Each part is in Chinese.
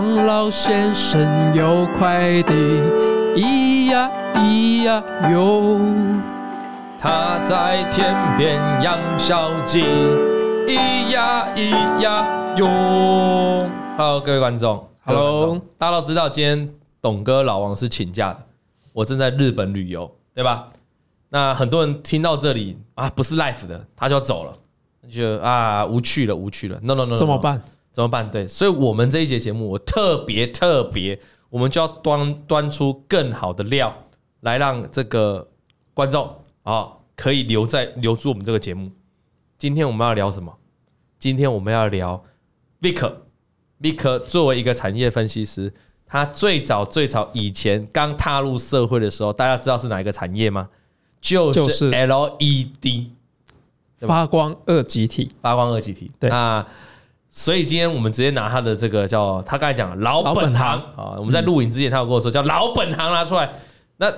王老先生有快递，咿呀咿呀哟。他在天边养小鸡，咿呀咿呀哟。Hello，各位观众，Hello，大家都知道今天董哥老王是请假的，我正在日本旅游，对吧？那很多人听到这里啊，不是 life 的，他就要走了，就啊无趣了，无趣了。No no no，, no 怎么办？怎么办？对，所以我们这一节节目，我特别特别，我们就要端端出更好的料来让这个观众。啊，可以留在留住我们这个节目。今天我们要聊什么？今天我们要聊 Vick，Vick 作为一个产业分析师，他最早最早以前刚踏入社会的时候，大家知道是哪一个产业吗？就是 LED 发光二极体。发光二极体。对。那所以今天我们直接拿他的这个叫他刚才讲老本行啊，我们在录影之前他有跟我说叫老本行拿出来。那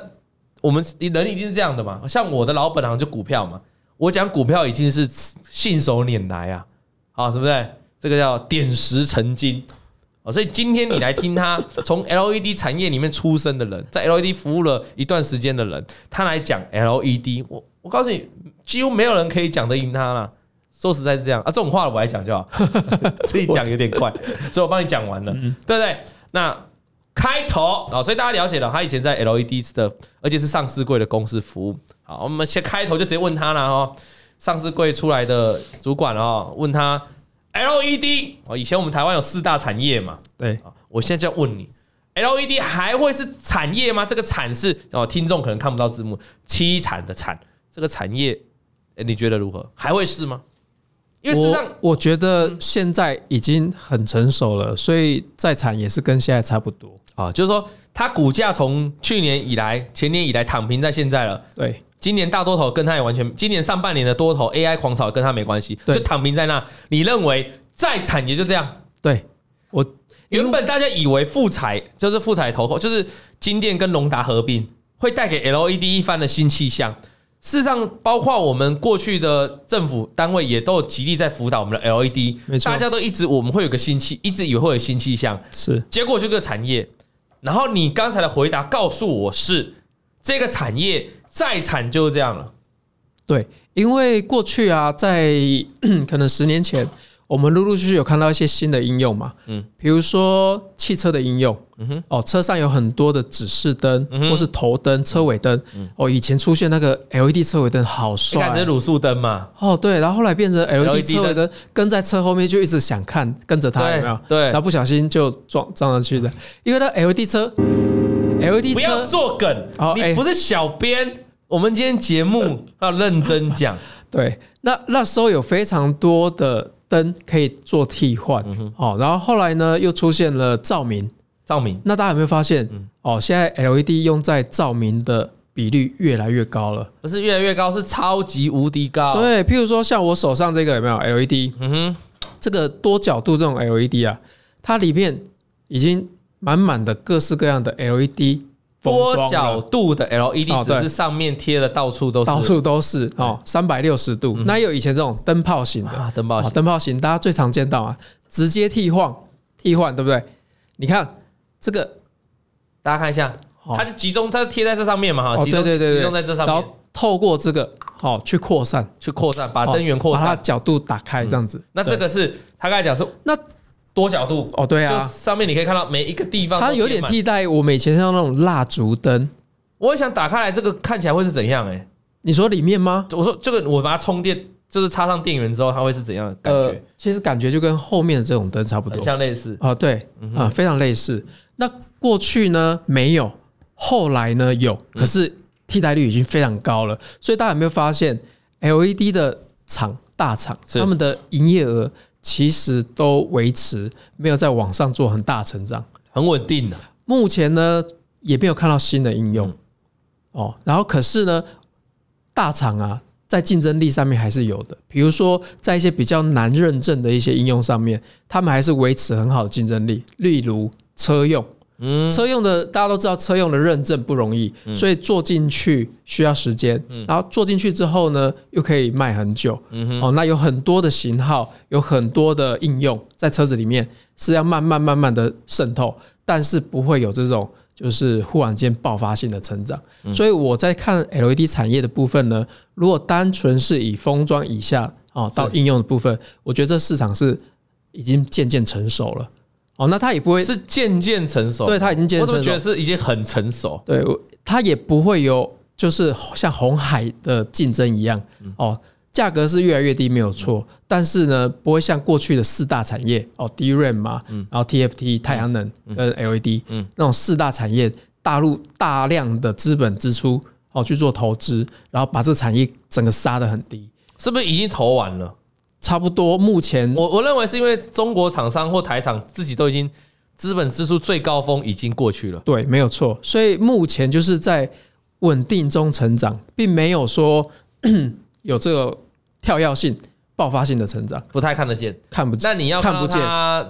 我们人一定是这样的嘛？像我的老本行就股票嘛，我讲股票已经是信手拈来啊，好，对不对？这个叫点石成金哦。所以今天你来听他 从 LED 产业里面出生的人，在 LED 服务了一段时间的人，他来讲 LED，我我告诉你，几乎没有人可以讲得赢他了。说实在是这样啊，这种话我来讲就好，自己讲有点快，所以我帮你讲完了，对不对？那。开头啊，所以大家了解了，他以前在 LED 的，而且是上市柜的公司服务。好，我们先开头就直接问他了哦，上市柜出来的主管哦，问他 LED 哦，以前我们台湾有四大产业嘛，对，我现在就要问你，LED 还会是产业吗？这个产是哦，听众可能看不到字幕，凄惨的惨，这个产业，你觉得如何？还会是吗？因为实际上我，我觉得现在已经很成熟了，所以再惨也是跟现在差不多啊。就是说，它股价从去年以来、前年以来躺平在现在了。对，今年大多头跟它也完全，今年上半年的多头 AI 狂潮跟它没关系，就躺平在那。你认为再惨也就这样？对，我原本大家以为富彩就是富彩投后，就是金店跟隆达合并会带给 LED 一番的新气象。事实上，包括我们过去的政府单位也都有极力在辅导我们的 LED，大家都一直我们会有个新气，一直以为会有新气象，是结果就这个产业。然后你刚才的回答告诉我是这个产业再惨就是这样了。对，因为过去啊，在 可能十年前。我们陆陆续续有看到一些新的应用嘛，嗯，比如说汽车的应用，嗯哼，哦，车上有很多的指示灯，或是头灯、车尾灯，哦，以前出现那个 LED 车尾灯好帅，一开始是卤素灯嘛，哦，对，然后后来变成 LED 车尾灯，跟在车后面就一直想看，跟着它有没有？对，然后不小心就撞撞上去的，因为那 LED 车，LED 车，不要做梗，你不是小编，我们今天节目 要认真讲，对，那那时候有非常多的。灯可以做替换，哦，然后后来呢，又出现了照明，照明。那大家有没有发现，哦，现在 LED 用在照明的比率越来越高了，不是越来越高，是超级无敌高。对，譬如说像我手上这个有没有 LED？嗯哼，这个多角度这种 LED 啊，它里面已经满满的各式各样的 LED。多角度的 LED 只是上面贴的到处都是，到处都是哦，三百六十度。那有以前这种灯泡型的，灯泡型，灯泡型，大家最常见到啊，直接替换，替换，对不对？你看这个，大家看一下，它就集中，它贴在这上面嘛，哈，集中对对对，集中在这上面，然后透过这个，好去扩散，去扩散，把灯源扩散，把它角度打开，这样子。那这个是他刚才讲说，那。多角度哦，对啊，上面你可以看到每一个地方，它有点替代我们以前像那种蜡烛灯。我也想打开来，这个看起来会是怎样？哎，你说里面吗？我说这个，我把它充电，就是插上电源之后，它会是怎样的感觉？其实感觉就跟后面的这种灯差不多，像类似啊，对啊，非常类似。那过去呢没有，后来呢有，可是替代率已经非常高了。所以大家有没有发现，LED 的厂大厂他们的营业额？其实都维持没有在网上做很大成长，很稳定的。目前呢也没有看到新的应用哦。然后可是呢，大厂啊在竞争力上面还是有的。比如说在一些比较难认证的一些应用上面，他们还是维持很好的竞争力。例如车用嗯，车用的大家都知道，车用的认证不容易，所以做进去需要时间。然后做进去之后呢，又可以卖很久。嗯哦，那有很多的型号，有很多的应用在车子里面是要慢慢慢慢的渗透，但是不会有这种就是忽然间爆发性的成长。所以我在看 LED 产业的部分呢，如果单纯是以封装以下哦到应用的部分，我觉得这市场是已经渐渐成熟了。哦，那他也不会是渐渐成熟，对，他已经渐渐成熟，我觉得是已经很成熟。对，他也不会有就是像红海的竞争一样。哦，价格是越来越低，没有错。但是呢，不会像过去的四大产业哦，DRAM 嘛，然后 TFT 太阳能跟 LED，嗯，那种四大产业，大陆大量的资本支出哦去做投资，然后把这产业整个杀得很低，是不是已经投完了？差不多，目前我我认为是因为中国厂商或台厂自己都已经资本支出最高峰已经过去了。对，没有错。所以目前就是在稳定中成长，并没有说 有这个跳跃性、爆发性的成长，不太看得见，看不见。那你要看不见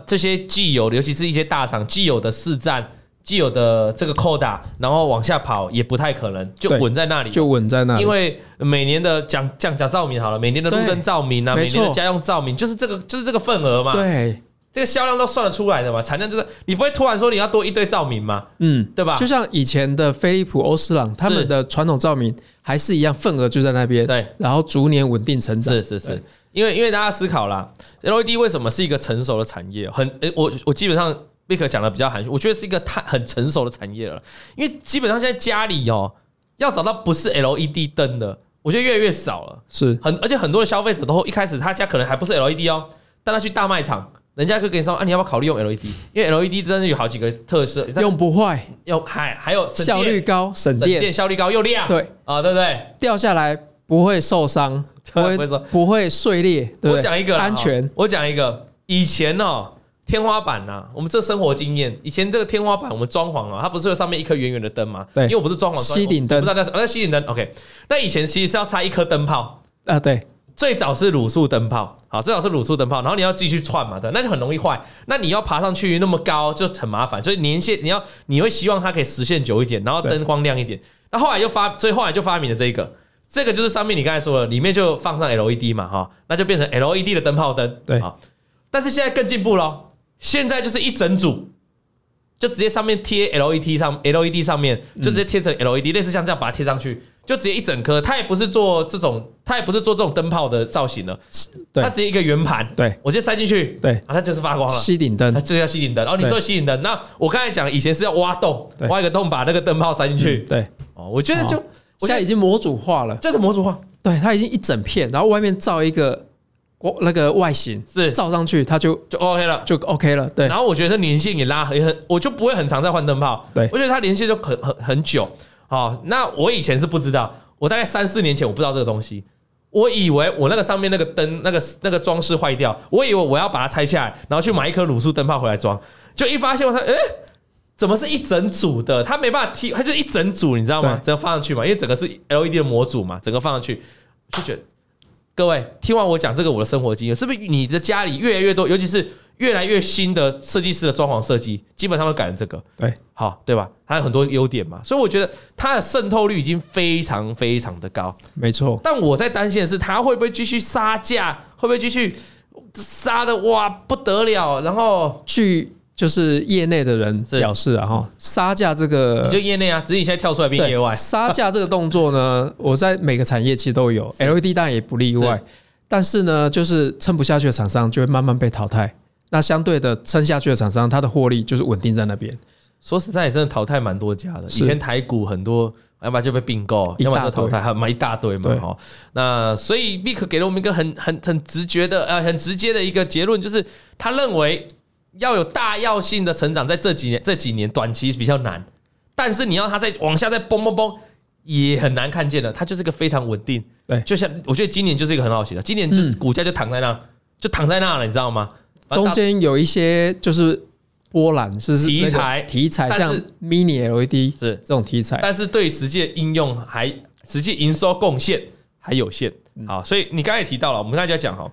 这些既有的，尤其是一些大厂既有的市占。既有的这个扣打，然后往下跑也不太可能，就稳在那里，就稳在那里。因为每年的讲讲讲照明好了，每年的路灯照明啊，每年的家用照明，就是这个就是这个份额嘛。对，这个销量都算得出来的嘛，产量就是你不会突然说你要多一堆照明嘛，嗯，对吧？就像以前的飞利浦、欧司朗他们的传统照明还是一样，份额就在那边。对，然后逐年稳定成长。是是是，因为因为大家思考啦，LED 为什么是一个成熟的产业？很诶，我我基本上。Vic 讲的比较含蓄，我觉得是一个太很成熟的产业了，因为基本上现在家里哦，要找到不是 LED 灯的，我觉得越来越少了。是很而且很多的消费者都一开始他家可能还不是 LED 哦，但他去大卖场，人家会跟你说啊，你要不要考虑用 LED？因为 LED 真的有好几个特色，用不坏，用还还有效率高，省电，效率高又亮，对啊，对不对？掉下来不会受伤，不会不会碎裂。我讲一个安全，我讲一个以前哦。天花板呐、啊，我们这生活经验，以前这个天花板我们装潢啊，它不是有上面一颗圆圆的灯吗？对，因为我不是装潢，吸顶灯，不知道那是那吸顶灯。OK，那以前其实是要插一颗灯泡啊，对，最早是卤素灯泡，好，最早是卤素灯泡，然后你要继续串嘛，对，那就很容易坏。那你要爬上去那么高就很麻烦，所以年限你要你会希望它可以实现久一点，然后灯光亮一点。那后来就发，所以后来就发明了这个，这个就是上面你刚才说的，里面就放上 LED 嘛，哈，那就变成 LED 的灯泡灯，对啊。但是现在更进步喽。现在就是一整组，就直接上面贴 LED 上 LED 上面就直接贴成 LED，类似像这样把它贴上去，就直接一整颗。它也不是做这种，它也不是做这种灯泡的造型了，它直接一个圆盘。对，我直接塞进去，对，啊，它就是发光了。吸顶灯，它就是要吸顶灯。然后你说吸顶灯，那我刚才讲以前是要挖洞，挖一个洞把那个灯泡塞进去。对，哦，我觉得就现在已经模组化了，这个模组化，对，它已经一整片，然后外面造一个。我那个外形是照上去，它就就 OK 了，就 OK 了。对，然后我觉得它年限也拉很很，我就不会很常在换灯泡。对，我觉得它年限就很很很久。好，那我以前是不知道，我大概三四年前我不知道这个东西，我以为我那个上面那个灯那个那个装饰坏掉，我以为我要把它拆下来，然后去买一颗卤素灯泡回来装，就一发现我说，哎，怎么是一整组的？它没办法贴，它就是一整组，你知道吗？只要放上去嘛，因为整个是 LED 的模组嘛，整个放上去就觉得。各位，听完我讲这个我的生活经验，是不是你的家里越来越多，尤其是越来越新的设计师的装潢设计，基本上都改成这个？对，好，对吧？它有很多优点嘛，所以我觉得它的渗透率已经非常非常的高。没错，但我在担心的是，它会不会继续杀价？会不会继续杀的哇不得了？然后去。就是业内的人表示啊，哈，杀价这个，你就业内啊，只是你现在跳出来变业外。杀价这个动作呢，我在每个产业其实都有，LED 当然也不例外。但是呢，就是撑不下去的厂商就会慢慢被淘汰。那相对的，撑下去的厂商，它的获利就是稳定在那边。说实在，也真的淘汰蛮多家的。以前台股很多，要么就被并购，要么就淘汰，还买一大堆嘛。哈，那所以 Vic 给了我们一个很很很直觉的呃很直接的一个结论，就是他认为。要有大药性的成长，在这几年这几年短期比较难，但是你要它再往下再蹦蹦蹦，也很难看见的。它就是个非常稳定，对，就像我觉得今年就是一个很好写的，今年就是股价就躺在那，就躺在那了，你知道吗？中间有一些就是波澜，是题材题材，像 Mini LED 是这种题材，但是对实际的应用还实际营收贡献还有限。好，所以你刚才也提到了，我们刚才就要讲哈。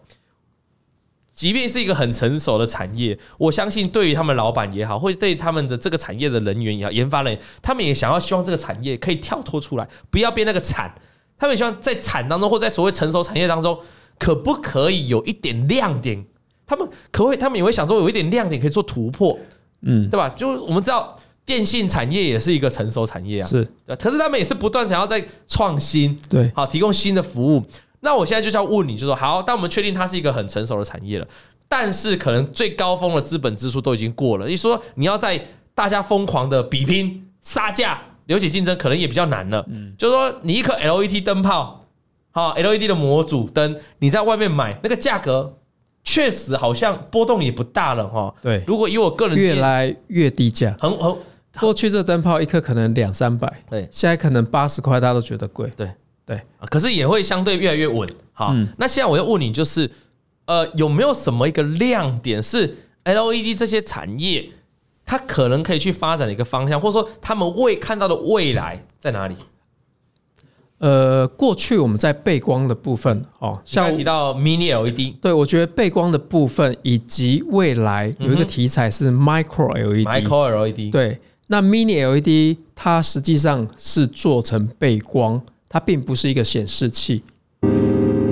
即便是一个很成熟的产业，我相信对于他们老板也好，或者对他们的这个产业的人员也好，研发人员，他们也想要希望这个产业可以跳脱出来，不要变那个惨。他们也希望在惨当中，或在所谓成熟产业当中，可不可以有一点亮点？他们可会？他们也会想说，有一点亮点可以做突破，嗯，对吧？就我们知道，电信产业也是一个成熟产业啊，是对。可是他们也是不断想要在创新，对，好提供新的服务。那我现在就是要问你，就说好，当我们确定它是一个很成熟的产业了，但是可能最高峰的资本支出都已经过了。你说你要在大家疯狂的比拼杀价、流血竞争，可能也比较难了。嗯，就是说你一颗 LED 灯泡，好 LED 的模组灯，你在外面买那个价格，确实好像波动也不大了哈。对，如果以我个人越来越低价，很很过去这灯泡一颗可能两三百，对，现在可能八十块，大家都觉得贵，对。对，可是也会相对越来越稳。好，那现在我要问你，就是呃，有没有什么一个亮点是 LED 这些产业它可能可以去发展的一个方向，或者说他们未看到的未来在哪里？呃，过去我们在背光的部分，哦，像提到 Mini LED，对，我觉得背光的部分以及未来有一个题材是 Micro LED，Micro LED，对，那 Mini LED 它实际上是做成背光。它并不是一个显示器，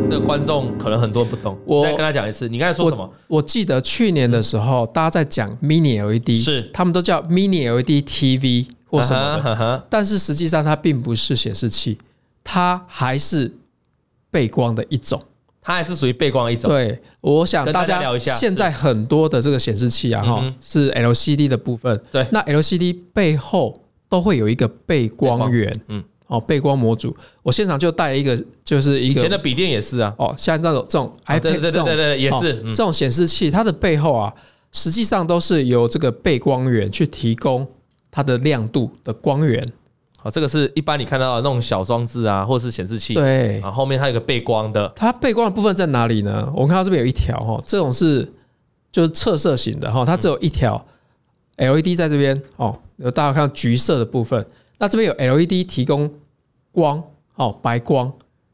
这个观众可能很多人不懂。我再跟他讲一次，你刚才说什么？我，我记得去年的时候，大家在讲 Mini LED，是他们都叫 Mini LED TV 或什么的，但是实际上它并不是显示器，它还是背光的一种，它还是属于背光一种。对，我想大家聊一下，现在很多的这个显示器啊，哈，是 LCD 的部分。对，那 LCD 背后都会有一个背光源，嗯。哦，背光模组，我现场就带一个，就是一个以前的笔电也是啊。哦，像这种这种 iPad 对对对对对，也是这种显示器，它的背后啊，实际上都是由这个背光源去提供它的亮度的光源。好，这个是一般你看到的那种小装置啊，或者是显示器。对，啊，后面它有个背光的。它背光的部分在哪里呢？我们看到这边有一条哈，这种是就是侧色型的哈，它只有一条 LED 在这边哦，有大家看到橘色的部分。那这边有 LED 提供光哦，白光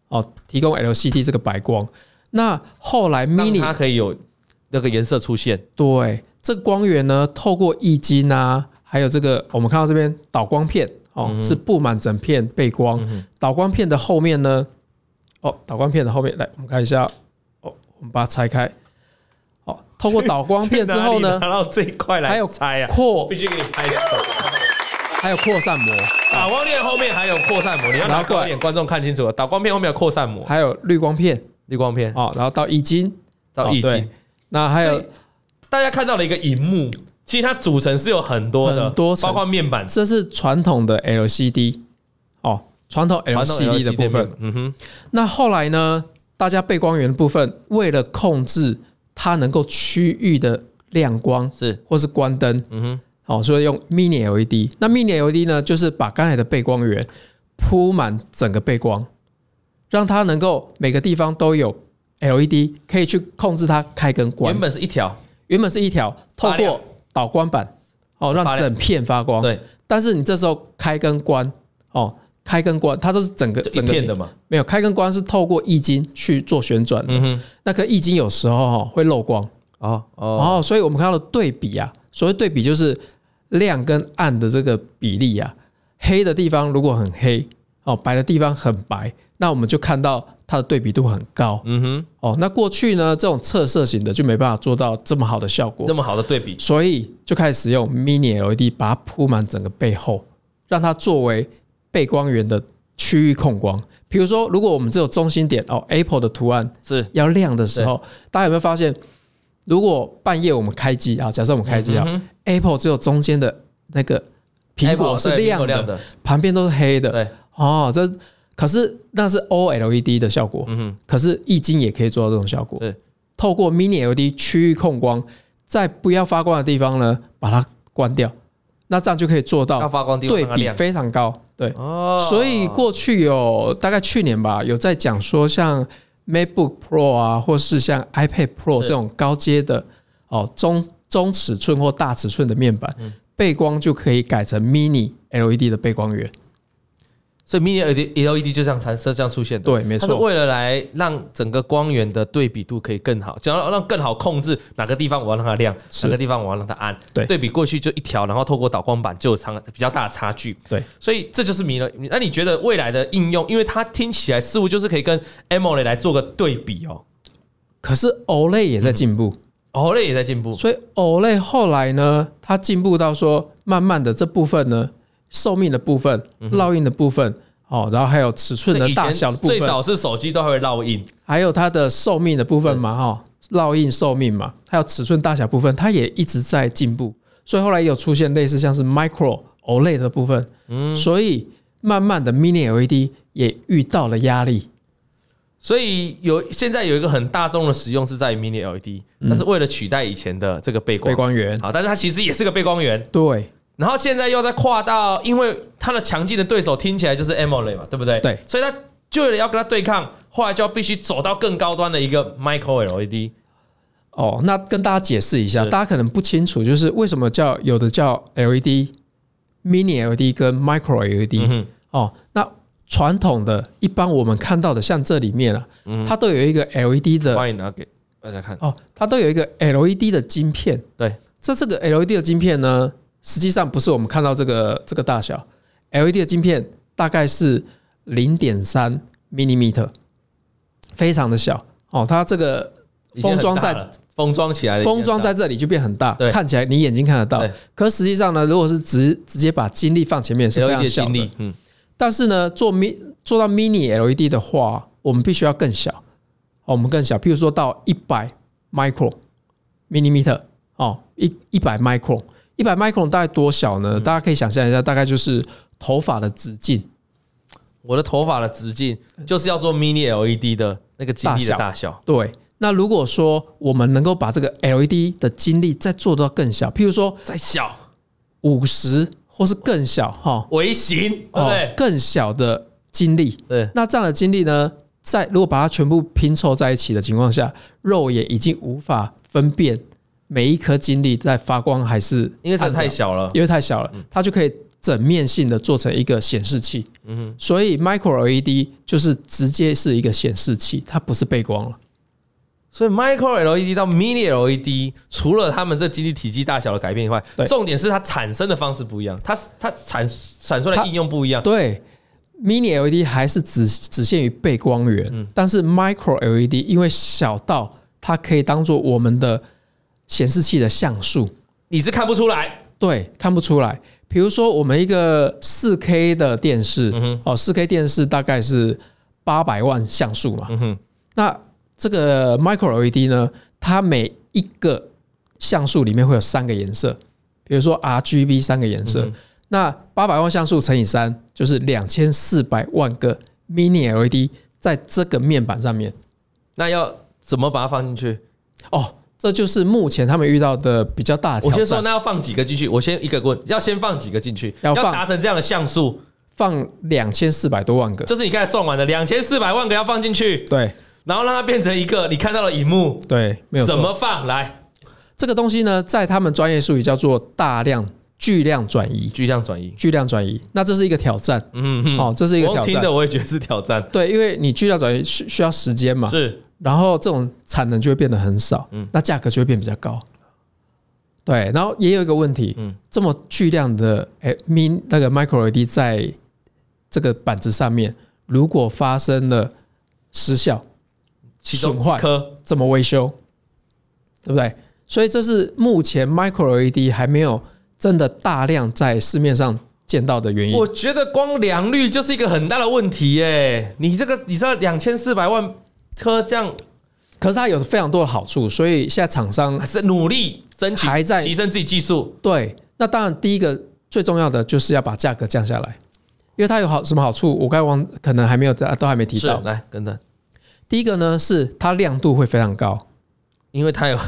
哦，提供 LCD 这个白光。那后来 Mini 它可以有那个颜色出现。对，这个光源呢，透过液晶啊，还有这个我们看到这边导光片哦，是布满整片背光。导光片的后面呢，哦，导光片的后面来，我们看一下哦，我们把它拆开。哦，透过导光片之后呢，拿到这一块来，还有拆啊，扩，必须给你拍手。还有扩散膜，打光片后面还有扩散膜，你要拿过来。点，观众看清楚了。导光片后面有扩散膜，还有滤光片，滤光片。哦，然后到液晶，到液晶，那还有大家看到了一个荧幕，其实它组成是有很多的，多包括面板，这是传统的 LCD 哦，传统 LCD 的部分。嗯哼，那后来呢，大家背光源的部分，为了控制它能够区域的亮光是。或是关灯，嗯哼。好，所以用 Mini LED。那 Mini LED 呢，就是把刚才的背光源铺满整个背光，让它能够每个地方都有 LED，可以去控制它开跟关。原本是一条，原本是一条，透过导光板哦，让整片发光。对。但是你这时候开跟关哦，开跟关，它都是整个整片的嘛？没有，开跟关是透过液晶去做旋转的。嗯哼。那个液晶有时候哈会漏光。哦哦。所以我们看到的对比啊，所谓对比就是。亮跟暗的这个比例啊，黑的地方如果很黑哦，白的地方很白，那我们就看到它的对比度很高。嗯哼，哦，那过去呢，这种侧色型的就没办法做到这么好的效果，这么好的对比，所以就开始使用 Mini LED 把它铺满整个背后，让它作为背光源的区域控光。比如说，如果我们只有中心点哦，Apple 的图案是要亮的时候，大家有没有发现？如果半夜我们开机啊，假设我们开机啊，Apple 只有中间的那个苹果是亮的，旁边都是黑的。对，哦，这可是那是 OLED 的效果。嗯哼，可是液晶也可以做到这种效果。对，透过 Mini LED 区域控光，在不要发光的地方呢，把它关掉，那这样就可以做到对比非常高。对，哦，所以过去有大概去年吧，有在讲说像。MacBook Pro 啊，或是像 iPad Pro 这种高阶的哦中中尺寸或大尺寸的面板，背光就可以改成 Mini LED 的背光源。所以 Mini LED 就这样产生这样出现的，对，没错，它是为了来让整个光源的对比度可以更好，想要让更好控制哪个地方我要让它亮，哪个地方我要让它暗。对，对比过去就一条，然后透过导光板就有长比较大的差距。对，所以这就是 Mini。那你觉得未来的应用，因为它听起来似乎就是可以跟 AMOLED 来做个对比哦。可是 OLED 也在进步，嗯，OLED 也在进步，所以 OLED 后来呢，它进步到说，慢慢的这部分呢，寿命的部分、烙印的部分。哦，然后还有尺寸的大小的部分，最早是手机都还会烙印，还有它的寿命的部分嘛，哈，烙印寿命嘛，还有尺寸大小部分，它也一直在进步，所以后来有出现类似像是 Micro OLED 的部分，嗯，所以慢慢的 Mini LED 也遇到了压力，所以有现在有一个很大众的使用是在 Mini LED，那是为了取代以前的这个背光背光源，啊，但是它其实也是个背光源，对。然后现在又在跨到，因为它的强劲的对手听起来就是 AMOLED 嘛，对不对？对，所以他就为了要跟它对抗，后来就要必须走到更高端的一个 Micro LED。哦，那跟大家解释一下，大家可能不清楚，就是为什么叫有的叫 LED、Mini LED 跟 Micro LED。哦，那传统的一般我们看到的，像这里面啊，它都有一个 LED 的，欢迎拿给大家看。哦，它都有一个 LED 的晶片。对，这这个 LED 的晶片呢？实际上不是我们看到这个这个大小，LED 的晶片大概是零点三 millimeter，非常的小哦。它这个封装在封装起来，封装在这里就变很大，看起来你眼睛看得到。可实际上呢，如果是直直接把精力放前面是非常小的，嗯。但是呢，做 mi 做到 mini LED 的话，我们必须要更小，我们更小，譬如说到一百 micro millimeter 哦，一一百 micro。一百 micron 大概多小呢？大家可以想象一下，大概就是头发的直径。我的头发的直径就是要做 mini LED 的那个晶粒的大小。对，那如果说我们能够把这个 LED 的晶粒再做到更小，譬如说再小五十或是更小哈，微型对不对？更小的晶粒。对，那这样的晶粒呢，在如果把它全部拼凑在一起的情况下，肉眼已经无法分辨。每一颗晶粒在发光还是因为它太小了，因为太小了，它就可以整面性的做成一个显示器。嗯，所以 Micro LED 就是直接是一个显示器，它不是背光了。所以 Micro LED 到 Mini LED，除了它们这晶粒体积大小的改变以外，重点是它产生的方式不一样，它它产产出来的应用不一样。对，Mini LED 还是只只限于背光源，但是 Micro LED 因为小到它可以当做我们的。显示器的像素，你是看不出来，对，看不出来。比如说，我们一个四 K 的电视，哦，四 K 电视大概是八百万像素嘛。那这个 Micro LED 呢，它每一个像素里面会有三个颜色，比如说 RGB 三个颜色。那八百万像素乘以三，就是两千四百万个 Mini LED 在这个面板上面。那要怎么把它放进去？哦。这就是目前他们遇到的比较大的。我先说，那要放几个进去？我先一个问，要先放几个进去？要达成这样的像素，放两千四百多万个。就是你刚才算完的两千四百万个要放进去。对，然后让它变成一个你看到的荧幕。对，没有。怎么放？来，这个东西呢，在他们专业术语叫做大量巨量转移。巨量转移，巨量转移。那这是一个挑战。嗯，哦，这是一个挑战。听的我也觉得是挑战。对，因为你巨量转移需需要时间嘛。是。然后这种产能就会变得很少，嗯，那价格就会变比较高。对，然后也有一个问题，嗯，这么巨量的哎，min 那个 micro LED 在这个板子上面，如果发生了失效、损坏，怎么维修？对不对？所以这是目前 micro LED 还没有真的大量在市面上见到的原因。我觉得光良率就是一个很大的问题耶。你这个你知道两千四百万。车这样，可是它有非常多的好处，所以现在厂商还是努力争取，还在提升自己技术。对，那当然第一个最重要的就是要把价格降下来，因为它有好什么好处？我刚才忘，可能还没有，都还没提到。来，等等。第一个呢是它亮度会非常高，因为它有，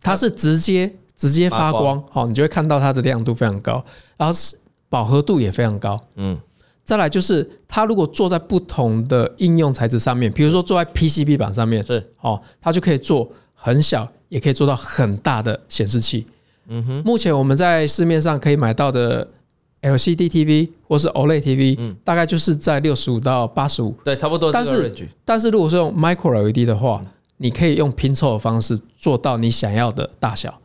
它是直接直接发光，好，你就会看到它的亮度非常高，然后是饱和度也非常高。嗯。再来就是，它如果做在不同的应用材质上面，比如说做在 PCB 板上面，是哦，它就可以做很小，也可以做到很大的显示器。嗯哼，目前我们在市面上可以买到的 LCD TV 或是 OLED TV，嗯，大概就是在六十五到八十五，对，差不多。但是但是如果是用 Micro LED 的话，嗯，你可以用拼凑的方式做到你想要的大小。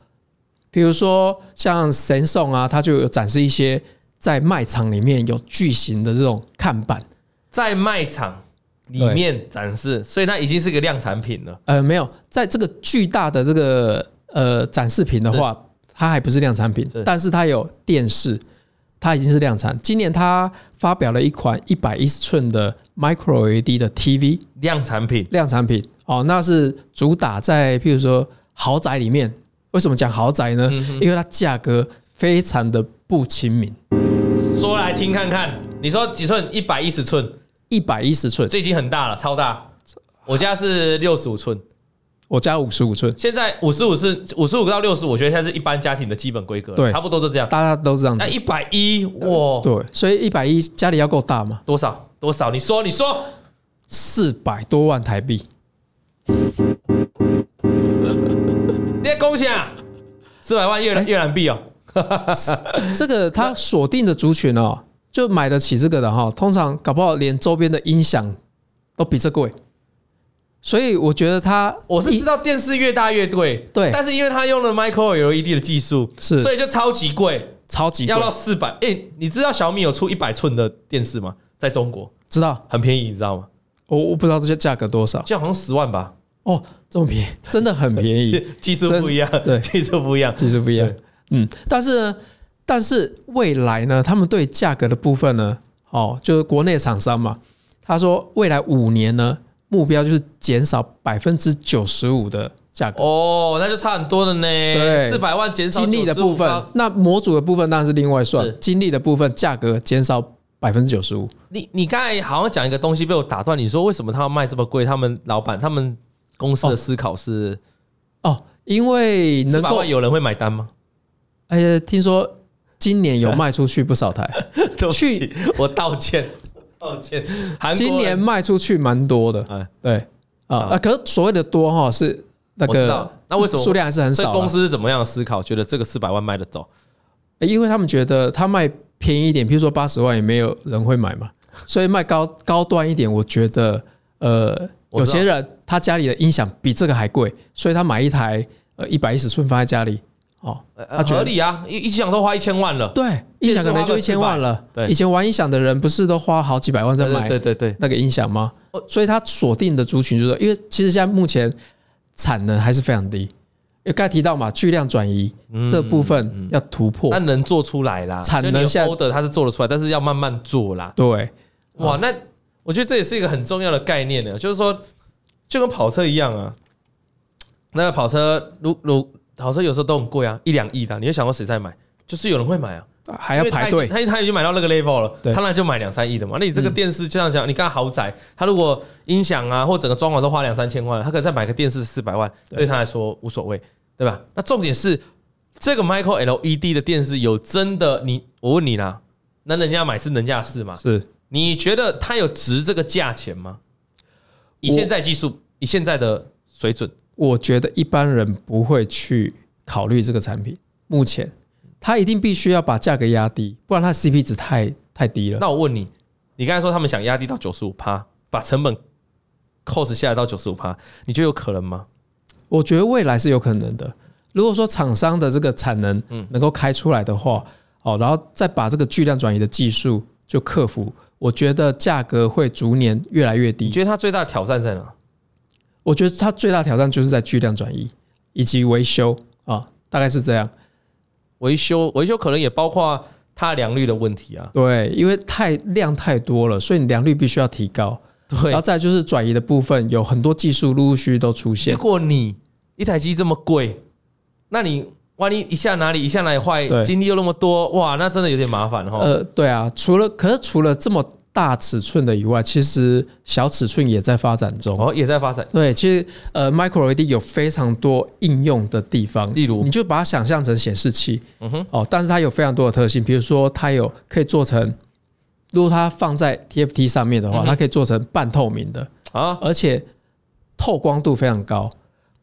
比如说像 Samsung 啊，它就有展示一些在卖场里面有巨型的这种看板，在卖场里面展示，所以它已经是个量产品了。呃，没有，在这个巨大的这个呃展示品的话，它还不是量产品，但是它有电视。它已经是量产。今年它发表了一款一百一十寸的 Micro LED 的 TV 量产品，量产品哦，那是主打在譬如说豪宅里面。为什么讲豪宅呢？因为它价格非常的不亲民。说来听看看，你说几寸？一百一十寸，一百一十寸，这已经很大了，超大。我家是六十五寸。我家五十五寸，现在五十五是五十五到六十，我觉得现在是一般家庭的基本规格，对，差不多都这样，大家都这样子。那一百一，哇，对，所以一百一家里要够大嘛？多少？多少？你说，你说，四百多万台币。你在恭喜啊！四百万越南越南币哦。这个他锁定的族群哦，就买得起这个的哈，通常搞不好连周边的音响都比这贵。所以我觉得它，我是知道电视越大越贵，对，但是因为它用了 Micro LED 的技术，是，所以就超级贵，超级贵，要到四百。哎，你知道小米有出一百寸的电视吗？在中国，知道，很便宜，你知道吗？我我不知道这些价格多少，就好像十万吧。哦，这么便宜，真的很便宜，技术不一样，对，技术不一样，技术不一样。嗯，但是呢，但是未来呢，他们对价格的部分呢，哦，就是国内厂商嘛，他说未来五年呢。目标就是减少百分之九十五的价格哦，那就差很多了呢。对，四百万减少精力的部分，那模组的部分当然是另外算。精力的部分价格减少百分之九十五。你你刚才好像讲一个东西被我打断，你说为什么他要卖这么贵？他们老板他们公司的思考是哦，因为能够有人会买单吗？哎呀，听说今年有卖出去不少台。对不起，我道歉。道歉，今年卖出去蛮多的，哎，对啊啊，可是所谓的多哈是那个，那为什么数量还是很少？公司是怎么样思考？觉得这个四百万卖得走？因为他们觉得他卖便宜一点，譬如说八十万也没有人会买嘛，所以卖高高端一点，我觉得呃，有些人他家里的音响比这个还贵，所以他买一台呃一百一十寸放在家里。哦，啊，合理啊，一音响都花一千万了，对，音响可能就一千万了。对，以前玩音响的人不是都花好几百万在买，对对对，那个音响吗？所以他锁定的族群就是，因为其实现在目前产能还是非常低，因为刚才提到嘛，巨量转移这部分要突破，那能做出来啦，产能现在它是做得出来，但是要慢慢做啦。对，哇，那我觉得这也是一个很重要的概念呢，就是说，就跟跑车一样啊，那个跑车如如。跑车有时候都很贵啊，一两亿的，你会想过谁在买？就是有人会买啊，还要排队。他他已经买到那个 level 了，他那就买两三亿的嘛。那你这个电视就像讲，你看豪宅，他如果音响啊或整个装潢都花两三千万，他可能再买个电视四百万，对他来说无所谓，对吧？那重点是这个 Micro LED 的电视有真的你，我问你啦，那人家买是人家的事嘛？是你觉得它有值这个价钱吗？以现在技术，以现在的水准。我觉得一般人不会去考虑这个产品。目前，它一定必须要把价格压低，不然它 CP 值太太低了。那我问你，你刚才说他们想压低到九十五趴，把成本 cost 下来到九十五趴，你觉得有可能吗？我觉得未来是有可能的。如果说厂商的这个产能能够开出来的话，哦，然后再把这个巨量转移的技术就克服，我觉得价格会逐年越来越低。你觉得它最大的挑战在哪？我觉得它最大挑战就是在巨量转移以及维修啊，大概是这样。维修维修可能也包括它良率的问题啊。对，因为太量太多了，所以你良率必须要提高。对，然后再就是转移的部分，有很多技术陆陆续续都出现。如果你一台机这么贵，那你万一一下哪里一下哪里坏，精力又那么多，哇，那真的有点麻烦哈。呃，对啊，除了可是除了这么。大尺寸的以外，其实小尺寸也在发展中哦，也在发展。对，其实呃，Micro LED 有非常多应用的地方，例如，你就把它想象成显示器，嗯哼，哦，但是它有非常多的特性，比如说它有可以做成，如果它放在 TFT 上面的话，它可以做成半透明的啊，而且透光度非常高。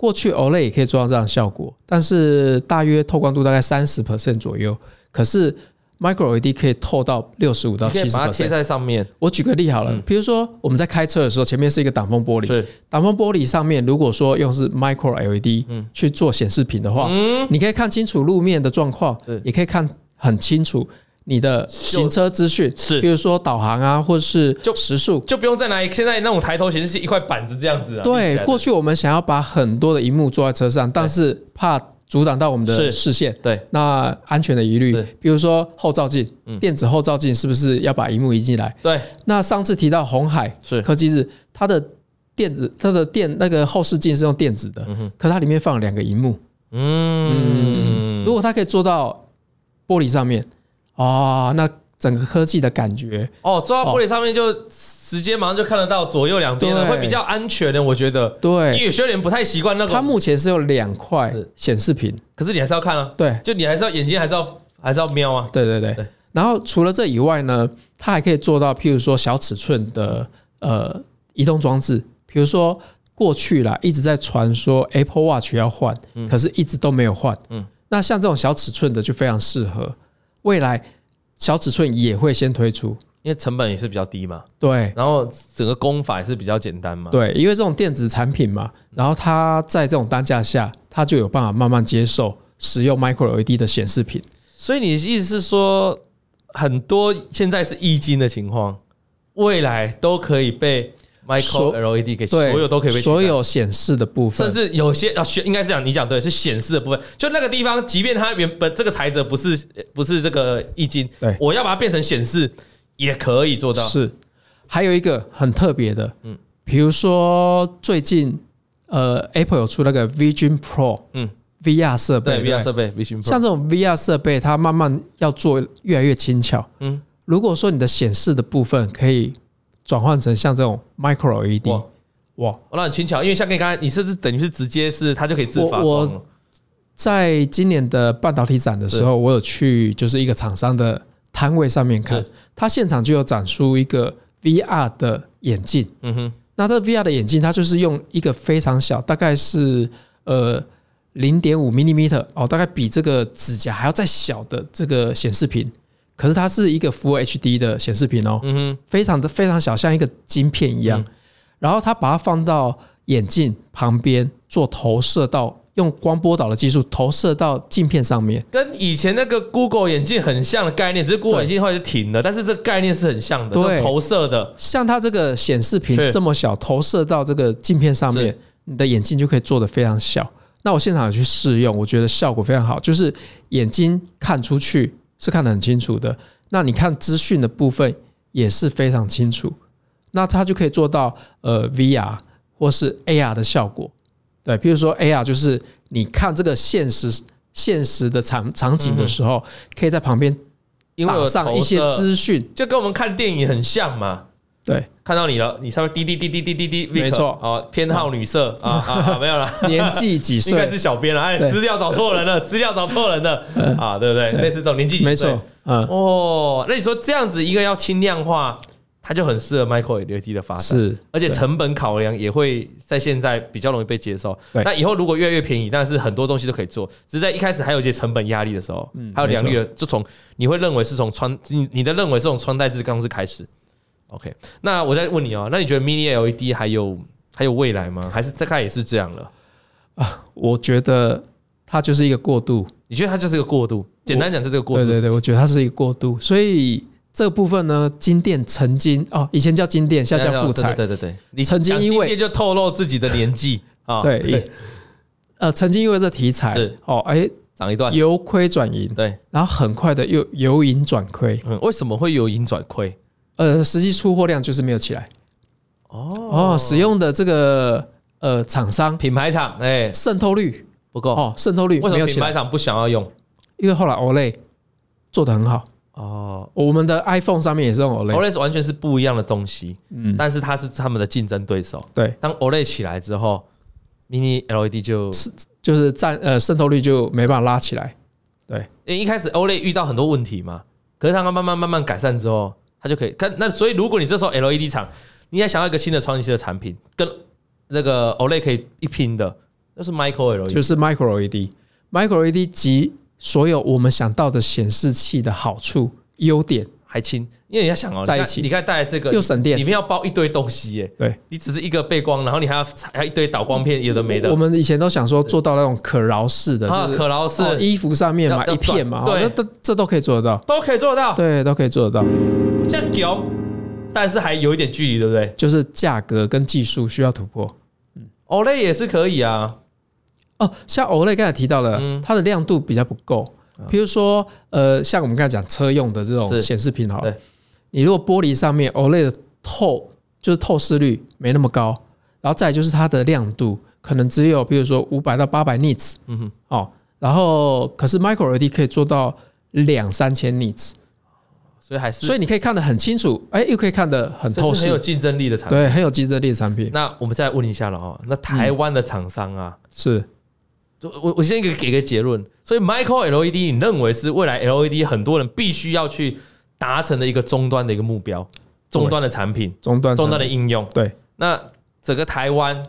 过去 OLED 也可以做到这样的效果，但是大约透光度大概三十 percent 左右，可是 Micro LED 可以透到六十五到七十，把它贴在上面。我举个例好了，比如说我们在开车的时候，前面是一个挡风玻璃，是挡风玻璃上面，如果说用是 Micro LED 去做显示屏的话，你可以看清楚路面的状况，也可以看很清楚你的行车资讯，是。比如说导航啊，或者是就时速，就不用再拿现在那种抬头显示器一块板子这样子啊。对，过去我们想要把很多的荧幕坐在车上，但是怕。阻挡到我们的视线，对，那安全的疑虑，比如说后照镜，电子后照镜是不是要把荧幕移进来？对，那上次提到红海是。科技日，它的电子，它的电那个后视镜是用电子的，可它里面放了两个荧幕，嗯，如果它可以做到玻璃上面，哦，那整个科技的感觉，哦，做到玻璃上面就。直接马上就看得到左右两边了，会比较安全的，我觉得。对，因为有些人不太习惯那个。它目前是有两块显示屏，可是你还是要看啊。对，就你还是要眼睛还是要还是要瞄啊。对对对。然后除了这以外呢，它还可以做到，譬如说小尺寸的呃移动装置，比如说过去啦一直在传说 Apple Watch 要换，可是一直都没有换。嗯。那像这种小尺寸的就非常适合，未来小尺寸也会先推出。因为成本也是比较低嘛，对，然后整个工法也是比较简单嘛，对，因为这种电子产品嘛，然后它在这种单价下，它就有办法慢慢接受使用 Micro LED 的显示屏。所以你的意思是说，很多现在是液晶的情况，未来都可以被 Micro LED 给所有都可以被所有显示的部分，甚至有些啊，应该是讲你讲对，是显示的部分，就那个地方，即便它原本这个材质不是不是这个易经，对，我要把它变成显示。也可以做到。是，还有一个很特别的，嗯，比如说最近，呃，Apple 有出那个 Vision Pro，嗯，VR 设备，对，VR 设备，Vision Pro，像这种 VR 设备，它慢慢要做越来越轻巧，嗯，如果说你的显示的部分可以转换成像这种 Micro LED，哇，哇，那很轻巧，因为像你刚才，你甚至等于是直接是它就可以自发光。我在今年的半导体展的时候，我有去就是一个厂商的。摊位上面看，它现场就有展出一个 VR 的眼镜。嗯哼，那这 VR 的眼镜，它就是用一个非常小，大概是呃零点五 millimeter 哦，大概比这个指甲还要再小的这个显示屏。可是它是一个 Full HD 的显示屏哦，嗯哼，非常的非常小，像一个晶片一样。然后它把它放到眼镜旁边做投射到。用光波导的技术投射到镜片上面，跟以前那个 Google 眼镜很像的概念，只是 Google 眼镜后来就停了，但是这个概念是很像的，对，投射的。像它这个显示屏这么小，投射到这个镜片上面，你的眼镜就可以做的非常小。那我现场有去试用，我觉得效果非常好，就是眼睛看出去是看得很清楚的，那你看资讯的部分也是非常清楚，那它就可以做到呃 VR 或是 AR 的效果。对，譬如说 AR，就是你看这个现实现实的场场景的时候，可以在旁边打上一些资讯，就跟我们看电影很像嘛。对，看到你了，你稍微滴滴滴滴滴滴滴，没错，哦，偏好女色啊啊，没有了，年纪几岁？应该是小编了，哎，资料找错人了，资料找错人了啊，对不对？类似这种年纪几岁？没错，嗯，哦，那你说这样子一个要轻量化。它就很适合 Micro LED 的发展，是，而且成本考量也会在现在比较容易被接受。那以后如果越来越便宜，但是很多东西都可以做，只是在一开始还有一些成本压力的时候，还有良率的，就从你会认为是从穿你你的认为是从穿戴式刚式开始。OK，那我再问你哦，那你觉得 Mini LED 还有还有未来吗？还是大概也是这样了？啊，我觉得它就是一个过渡。你觉得它就是一个过渡？简单讲，是这个过渡。对对对，我觉得它是一个过渡，所以。这个部分呢，金店曾经哦，以前叫金店，现在叫富彩。对对对，你曾经因为就透露自己的年纪啊。对，呃，曾经因为这题材是哦，哎，涨一段，由亏转盈。对，然后很快的又由盈转亏。嗯，为什么会由盈转亏？呃，实际出货量就是没有起来。哦哦，使用的这个呃厂商品牌厂哎，渗透率不够哦，渗透率为什么品牌厂不想要用？因为后来 OLED 做的很好。哦，我们的 iPhone 上面也是用 OLED，OLED 完全是不一样的东西。嗯，但是它是他们的竞争对手。对，当 OLED 起来之后，Mini LED 就就是占呃渗透率就没办法拉起来。对，因为一开始 OLED 遇到很多问题嘛，可是它慢慢慢慢改善之后，它就可以。看那所以如果你这时候 LED 厂，你还想要一个新的创新的产品，跟那个 OLED 可以一拼的，那是 Micro LED，就是 Micro LED，Micro LED 集所有我们想到的显示器的好处、优点还轻，因为你要想哦，在一起，你看带来这个又省电，里面要包一堆东西耶。对，你只是一个背光，然后你还要还要一堆导光片，有的没的。我们以前都想说做到那种可挠式的，啊，可挠式衣服上面嘛一片嘛，对，这这都可以做得到，都可以做得到，对，都可以做得到。这样屌，但是还有一点距离，对不对？就是价格跟技术需要突破。嗯，OLAY 也是可以啊。哦，像 OLAY 刚才提到了，它的亮度比较不够。比如说，呃，像我们刚才讲车用的这种显示屏，好了，你如果玻璃上面 OLED 的透就是透视率没那么高，然后再就是它的亮度可能只有比如说五百到八百 nits，嗯哼，哦，然后可是 Micro LED 可以做到两三千 nits，所以还是所以你可以看得很清楚，哎，又可以看得很透视，很有竞争力的产品，对，很有竞争力的产品。那我们再问一下了哦，那台湾的厂商啊，是。我我先给给个结论，所以 Micro LED 你认为是未来 LED 很多人必须要去达成的一个终端的一个目标，终端的产品，终端终端的应用。对，那整个台湾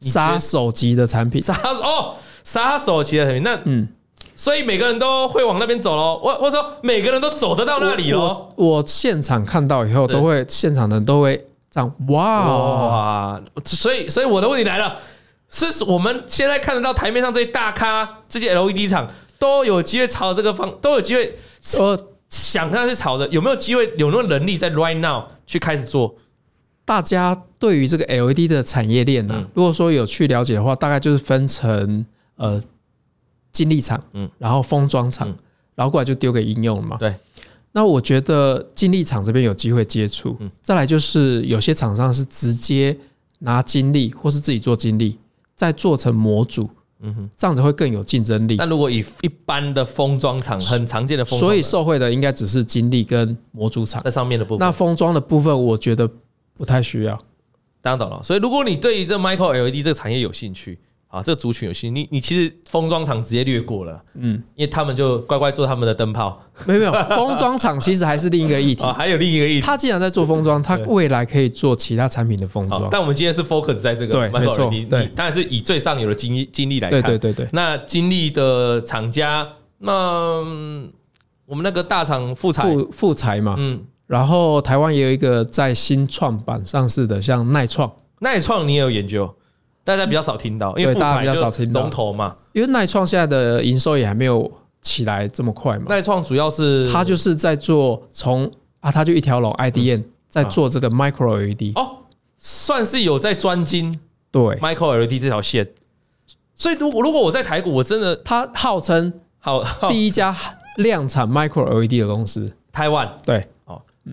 杀手级的产品，杀哦杀手级的产品，那嗯，所以每个人都会往那边走喽。我我说每个人都走得到那里喽。我我现场看到以后，都会现场的人都会这样哇。哇，所以所以我的问题来了。是我们现在看得到台面上这些大咖，这些 LED 厂都有机会朝这个方，都有机会。呃，想看是朝着有没有机会，有没有能力在 right now 去开始做？大家对于这个 LED 的产业链呢、啊，如果说有去了解的话，大概就是分成呃晶粒厂，嗯，然后封装厂，然后过来就丢给应用了嘛。对。那我觉得晶粒厂这边有机会接触，再来就是有些厂商是直接拿精力，或是自己做晶粒。再做成模组，嗯哼，这样子会更有竞争力。那如果以一般的封装厂，很常见的封装，所以受惠的应该只是精力跟模组厂在上面的部分。那封装的部分，我觉得不太需要。当然懂了。所以如果你对于这 Micro LED 这个产业有兴趣。啊，这个族群有兴你你其实封装厂直接略过了，嗯，因为他们就乖乖做他们的灯泡。没有没有，封装厂其实还是另一个议题，还有另一个议题。他既然在做封装，他未来可以做其他产品的封装。但我们今天是 focus 在这个，对，没错，对，当然是以最上游的精精力来看，对对对对。那精力的厂家，那我们那个大厂富采富富采嘛，嗯，然后台湾也有一个在新创板上市的，像耐创，耐创你也有研究？大家比较少听到，因为大家比较少听到龙头嘛。因为奈创现在的营收也还没有起来这么快嘛。奈创主要是它就是在做从啊，它就一条龙 IDM 在做这个 Micro LED 哦，算是有在专精对 Micro LED 这条线。所以如果如果我在台股，我真的它号称好第一家量产 Micro LED 的公司，台湾对。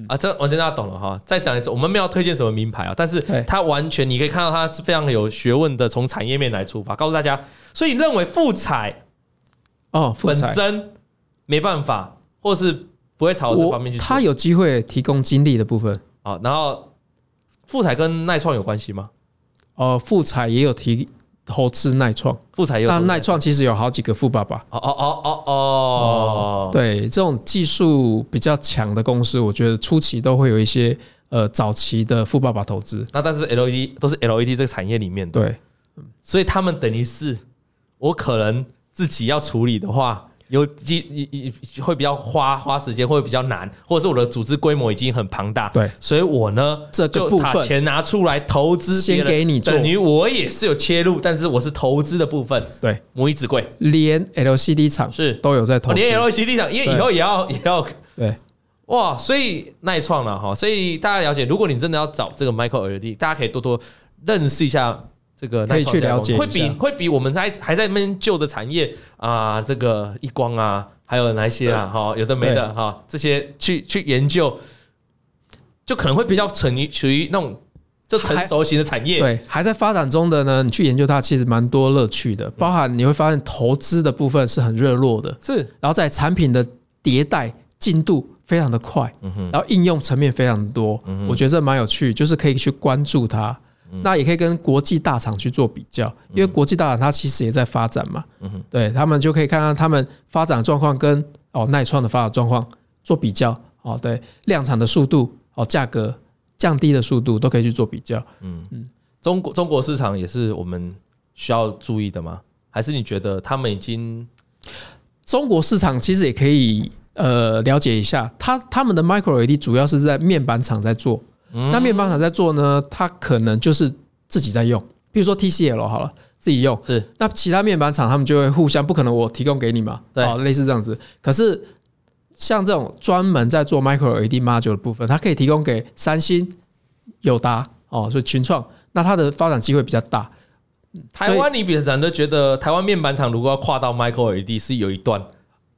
啊，这完全大家懂了哈。再讲一次，我们没有推荐什么名牌啊，但是它完全你可以看到它是非常有学问的，从产业面来出发，告诉大家。所以你认为富彩哦本身没办法，或是不会朝这方面去做，它有机会提供精力的部分啊。然后富彩跟耐创有关系吗？哦，富彩也有提。投资耐创，富彩有那耐创其实有好几个富爸爸。哦哦哦哦哦，对，这种技术比较强的公司，我觉得初期都会有一些呃早期的富爸爸投资。那但是 LED 都是 LED 这个产业里面的，对，所以他们等于是我可能自己要处理的话。有机会比较花花时间，会比较难，或者是我的组织规模已经很庞大，对，所以我呢这个部分钱拿出来投资，先给你做，等于我也是有切入，但是我是投资的部分，对，母以子贵，连 LCD 厂是。都有在投资，连 LCD 厂，因为以后也要也要对，哇，所以耐创了哈，所以大家了解，如果你真的要找这个 Micro LED，大家可以多多认识一下。这个可以去了解，会比会比我们在还在那边旧的产业啊，这个一光啊，还有哪些啊？哈，有的没的哈，这些去去研究，就可能会比较成于属于那种就成熟型的产业。对，还在发展中的呢，你去研究它，其实蛮多乐趣的。包含你会发现投资的部分是很热络的，是，然后在产品的迭代进度非常的快，然后应用层面非常多，我觉得这蛮有趣，就是可以去关注它。那也可以跟国际大厂去做比较，因为国际大厂它其实也在发展嘛，对，他们就可以看看他们发展状况跟哦耐创的发展状况做比较，哦对，量产的速度哦价格降低的速度都可以去做比较。嗯。嗯，中国中国市场也是我们需要注意的吗？还是你觉得他们已经中国市场其实也可以呃了解一下，他他们的 Micro LED 主要是在面板厂在做，那面板厂在做呢，它可能就是自己在用，比如说 TCL 好了，自己用。是，那其他面板厂他们就会互相，不可能我提供给你嘛，对，类似这样子。可是像这种专门在做 Micro LED Module 的部分，它可以提供给三星、友达哦，所以群创，那它的发展机会比较大。台湾，你比人都觉得台湾面板厂如果要跨到 Micro LED 是有一段，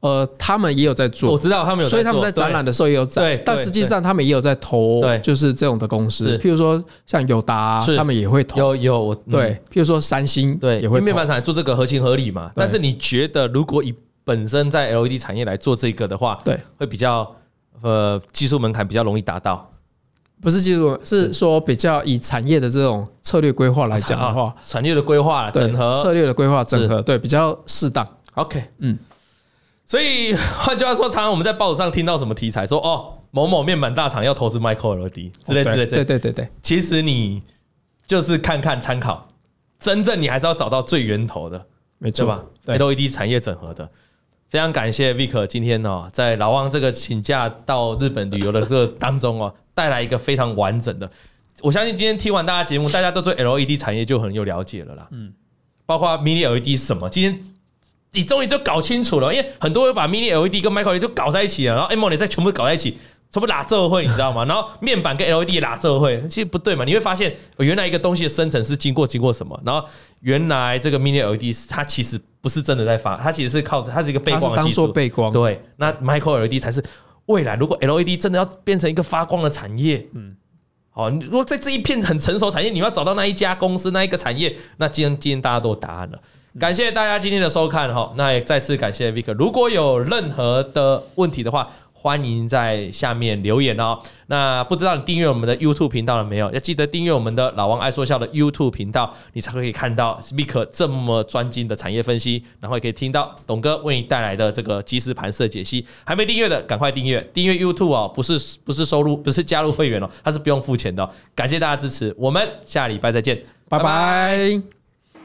呃，他们也有在做，我知道他们有，所以他们在展览的时候也有展，但实际上他们也有在投，对，就是这种的公司，譬如说像友达，他们也会投，有有，对，譬如说三星，对，也会面板厂做这个合情合理嘛。但是你觉得如果以本身在 LED 产业来做这个的话，对，会比较呃技术门槛比较容易达到。不是技术，是说比较以产业的这种策略规划来讲的话，产业的规划整合，策略的规划整合，对，比较适当。OK，嗯，所以换句话说，常常我们在报纸上听到什么题材，说哦，某某面板大厂要投资 Micro LED 之类之类，对对对对。其实你就是看看参考，真正你还是要找到最源头的，没错吧？LED 产业整合的。非常感谢 Vic 今天哦，在老汪这个请假到日本旅游的这个当中哦。带来一个非常完整的，我相信今天听完大家节目，大家都对 LED 产业就很有了解了啦。嗯，包括 Mini LED 是什么，今天你终于就搞清楚了，因为很多人把 Mini LED 跟 Micro LED 就搞在一起了，然后 AMOLED 再全部搞在一起，全部拉这会，你知道吗？然后面板跟 LED 拉这会，其实不对嘛。你会发现，原来一个东西的生成是经过经过什么，然后原来这个 Mini LED 它其实不是真的在发，它其实是靠着它是一个背光的技术，背光。对，那 Micro LED 才是。未来如果 LED 真的要变成一个发光的产业，嗯，好，如果在这一片很成熟产业，你要找到那一家公司那一个产业，那今天今天大家都有答案了。感谢大家今天的收看哈，那也再次感谢 Vic。如果有任何的问题的话，欢迎在下面留言哦。那不知道你订阅我们的 YouTube 频道了没有？要记得订阅我们的老王爱说笑的 YouTube 频道，你才可以看到 Vic 这么专精的产业分析，然后也可以听到董哥为你带来的这个即时盘势解析。还没订阅的，赶快订阅！订阅 YouTube 哦，不是不是收入，不是加入会员哦，它是不用付钱的哦。感谢大家支持，我们下礼拜再见，拜拜。